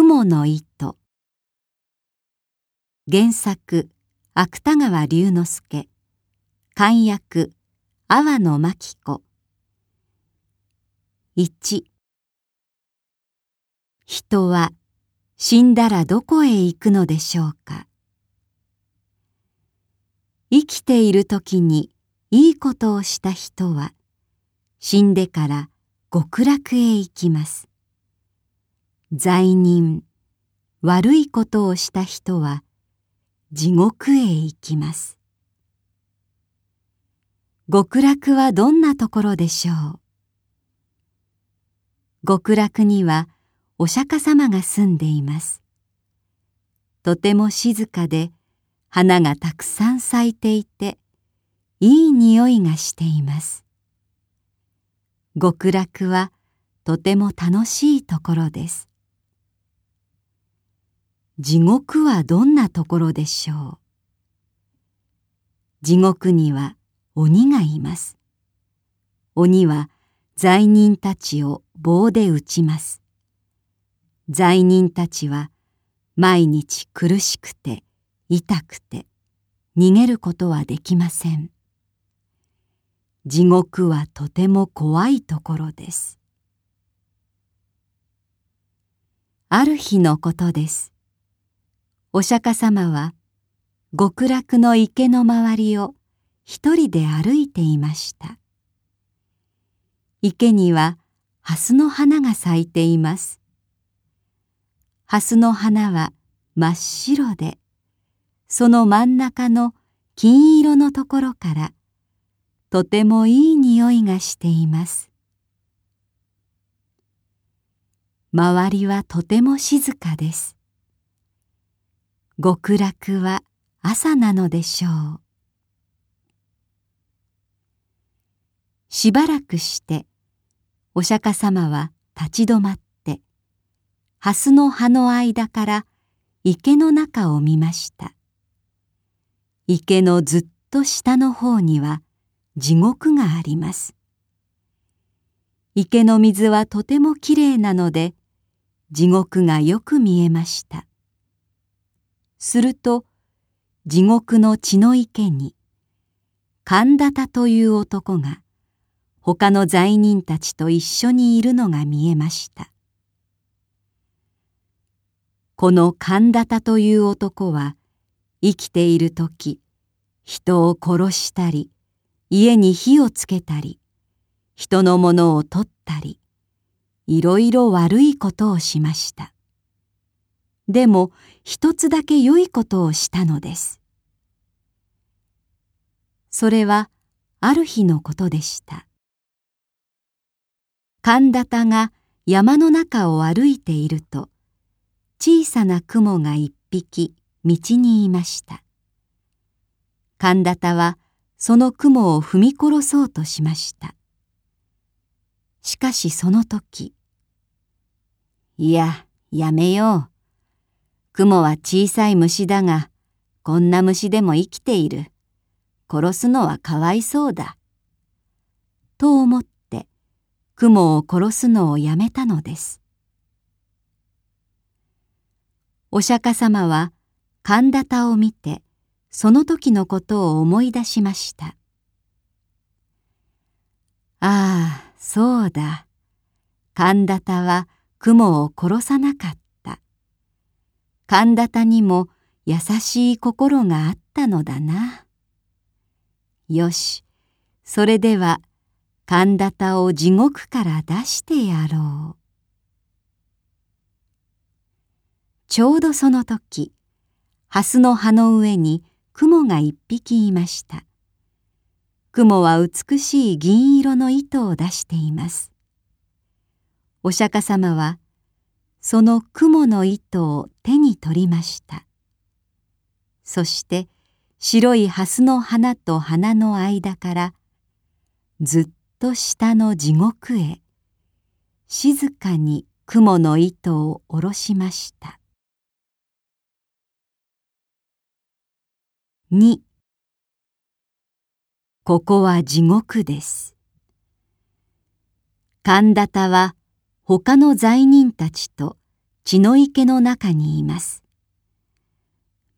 雲の糸。原作芥川龍之介。漢訳阿波野真紀子。1人は死んだらどこへ行くのでしょうか。生きている時にいいことをした人は死んでから極楽へ行きます。罪人。悪いことをした人は地獄へ行きます。極楽はどんなところでしょう？極楽にはお釈迦様が住んでいます。とても静かで花がたくさん咲いていていい匂いがしています。極楽はとても楽しいところです。地獄はどんなところでしょう？地獄には鬼がいます。鬼は罪人たちを棒で打ちます。罪人たちは毎日苦しくて痛くて逃げることはできません。地獄はとても怖いところです。ある日のことです。お釈迦様は極楽の池の周りを一人で歩いていました。池には蓮の花が咲いています。蓮の花は真っ白でその真ん中の金色のところからとてもいい匂いがしています。周りはとても静かです。極楽は朝なのでしょう。しばらくしてお釈迦様は立ち止まって蓮の葉の間から池の中を見ました。池のずっと下の方には地獄があります。池の水はとてもきれいなので地獄がよく見えました。すると地獄の血の池に神田田という男が他の罪人たちと一緒にいるのが見えました。この神田田という男は生きている時人を殺したり家に火をつけたり人のものを取ったりいろいろ悪いことをしました。でも一つだけ良いことをしたのです。それはある日のことでした。神田田が山の中を歩いていると小さな雲が一匹道にいました。神田田はその雲を踏み殺そうとしました。しかしその時いややめよう。雲は小さい虫だがこんな虫でも生きている殺すのはかわいそうだと思って雲を殺すのをやめたのですお釈迦様は神田田を見てその時のことを思い出しました。ああ、そうだ。神田田は雲を殺さなかった。神田田にも優しい心があったのだな。よし、それでは神田田を地獄から出してやろう。ちょうどその時、蓮の葉の上に雲が一匹いました。雲は美しい銀色の糸を出しています。お釈迦様はその雲の糸を手に取りました。そして白い蓮の花と花の間からずっと下の地獄へ静かに雲の糸を下ろしました。2ここは地獄です。神田田は他の罪人たちと血の池の中にいます。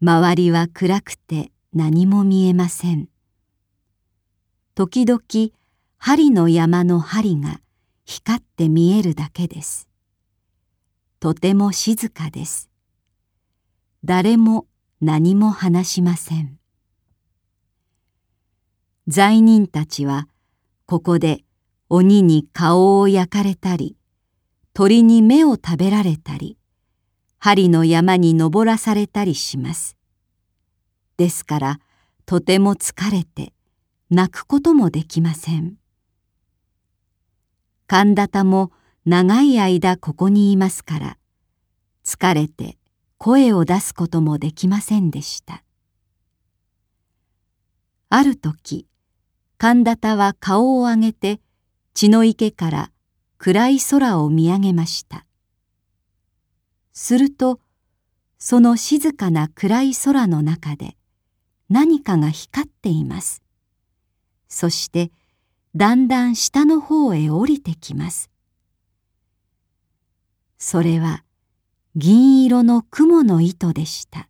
周りは暗くて何も見えません。時々針の山の針が光って見えるだけです。とても静かです。誰も何も話しません。罪人たちはここで鬼に顔を焼かれたり、鳥に目を食べられたり、針の山に登らされたりします。ですからとても疲れて泣くこともできません。神田田も長い間ここにいますから疲れて声を出すこともできませんでした。ある時神田田は顔を上げて血の池から暗い空を見上げました。するとその静かな暗い空の中で何かが光っています。そしてだんだん下の方へ降りてきます。それは銀色の雲の糸でした。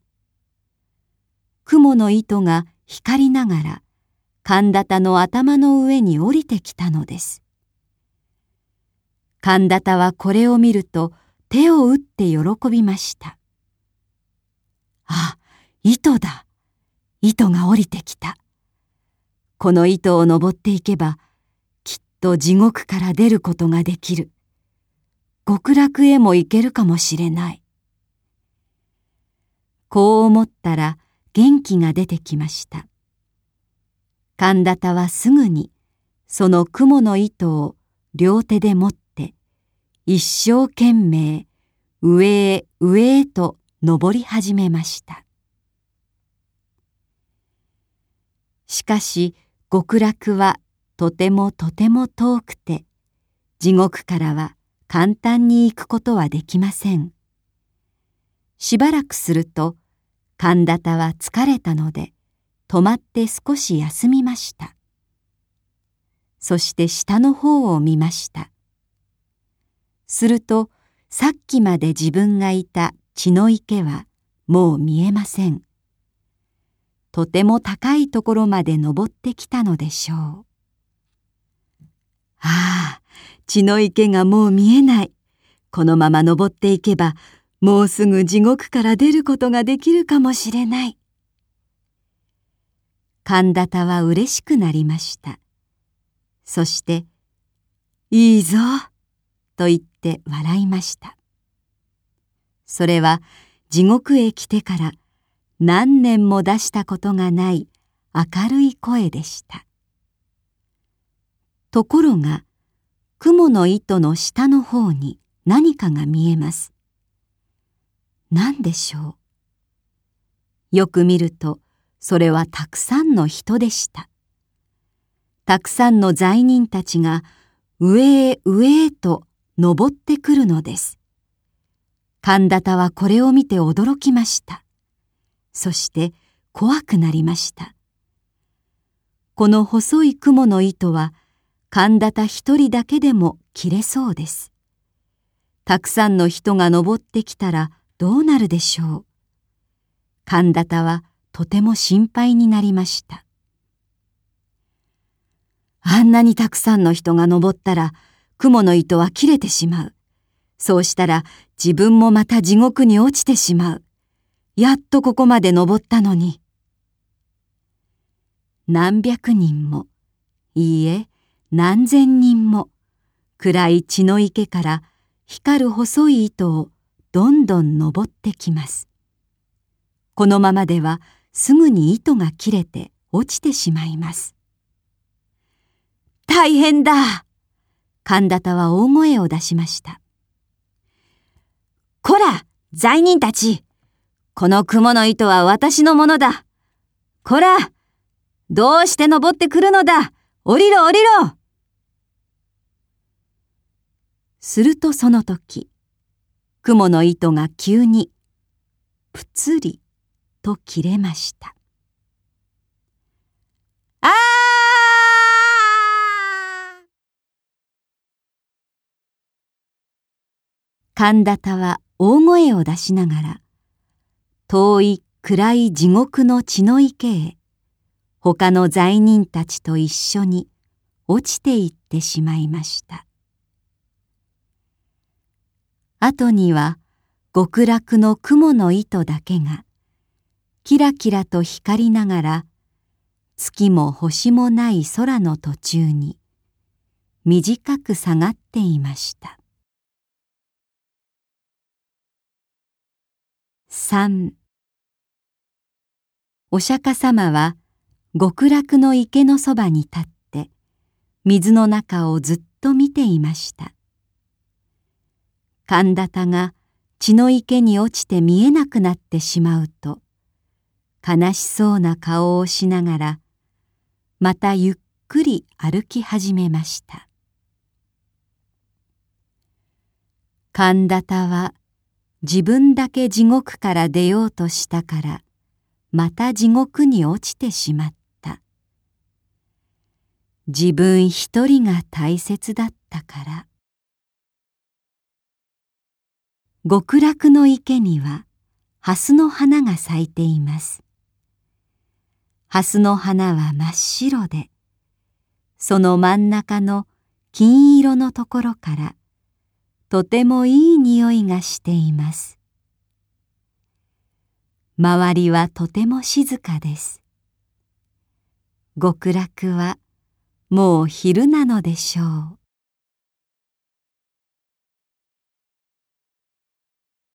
雲の糸が光りながら神田田の頭の上に降りてきたのです。神田田はこれを見ると手を打って喜びました。あ、糸だ。糸が降りてきた。この糸を登っていけば、きっと地獄から出ることができる。極楽へも行けるかもしれない。こう思ったら元気が出てきました。神田田はすぐにその雲の糸を両手で持って一生懸命上へ上へと登り始めました。しかし極楽はとてもとても遠くて地獄からは簡単に行くことはできません。しばらくすると神田田は疲れたので止まって少し休みました。そして下の方を見ました。するとさっきまで自分がいた血の池はもう見えません。とても高いところまで登ってきたのでしょう。ああ、血の池がもう見えない。このまま登っていけば、もうすぐ地獄から出ることができるかもしれない。神田田は嬉しくなりました。そして、いいぞ、と言って笑いました。それは地獄へ来てから何年も出したことがない明るい声でした。ところが、雲の糸の下の方に何かが見えます。何でしょう？よく見ると、それはたくさんの人でした。たくさんの罪人たちが上へ上へと登ってくるのです。神田田はこれを見て驚きました。そして怖くなりました。この細い雲の糸は神田田一人だけでも切れそうです。たくさんの人が登ってきたらどうなるでしょう。神田田はとても心配になりました。あんなにたくさんの人が登ったら、雲の糸は切れてしまう。そうしたら自分もまた地獄に落ちてしまう。やっとここまで登ったのに。何百人も、いいえ、何千人も、暗い血の池から光る細い糸をどんどん登ってきます。このままではすぐに糸が切れて落ちてしまいます。大変だ神田田は大声を出しました。こら罪人たちこの雲の糸は私のものだこらどうして登ってくるのだ降りろ降りろするとその時、雲の糸が急にぷつりと切れました。ああ神田田は大声を出しながら遠い暗い地獄の血の池へ他の罪人たちと一緒に落ちていってしまいました。後には極楽の雲の糸だけがキラキラと光りながら月も星もない空の途中に短く下がっていました。3お釈迦様は極楽の池のそばに立って水の中をずっと見ていました。神田田が血の池に落ちて見えなくなってしまうと悲しそうな顔をしながらまたゆっくり歩き始めました。神田田は自分だけ地獄から出ようとしたからまた地獄に落ちてしまった。自分一人が大切だったから。極楽の池には蓮の花が咲いています。蓮の花は真っ白でその真ん中の金色のところからとてもいい匂いがしています。周りはとても静かです。極楽はもう昼なのでしょう。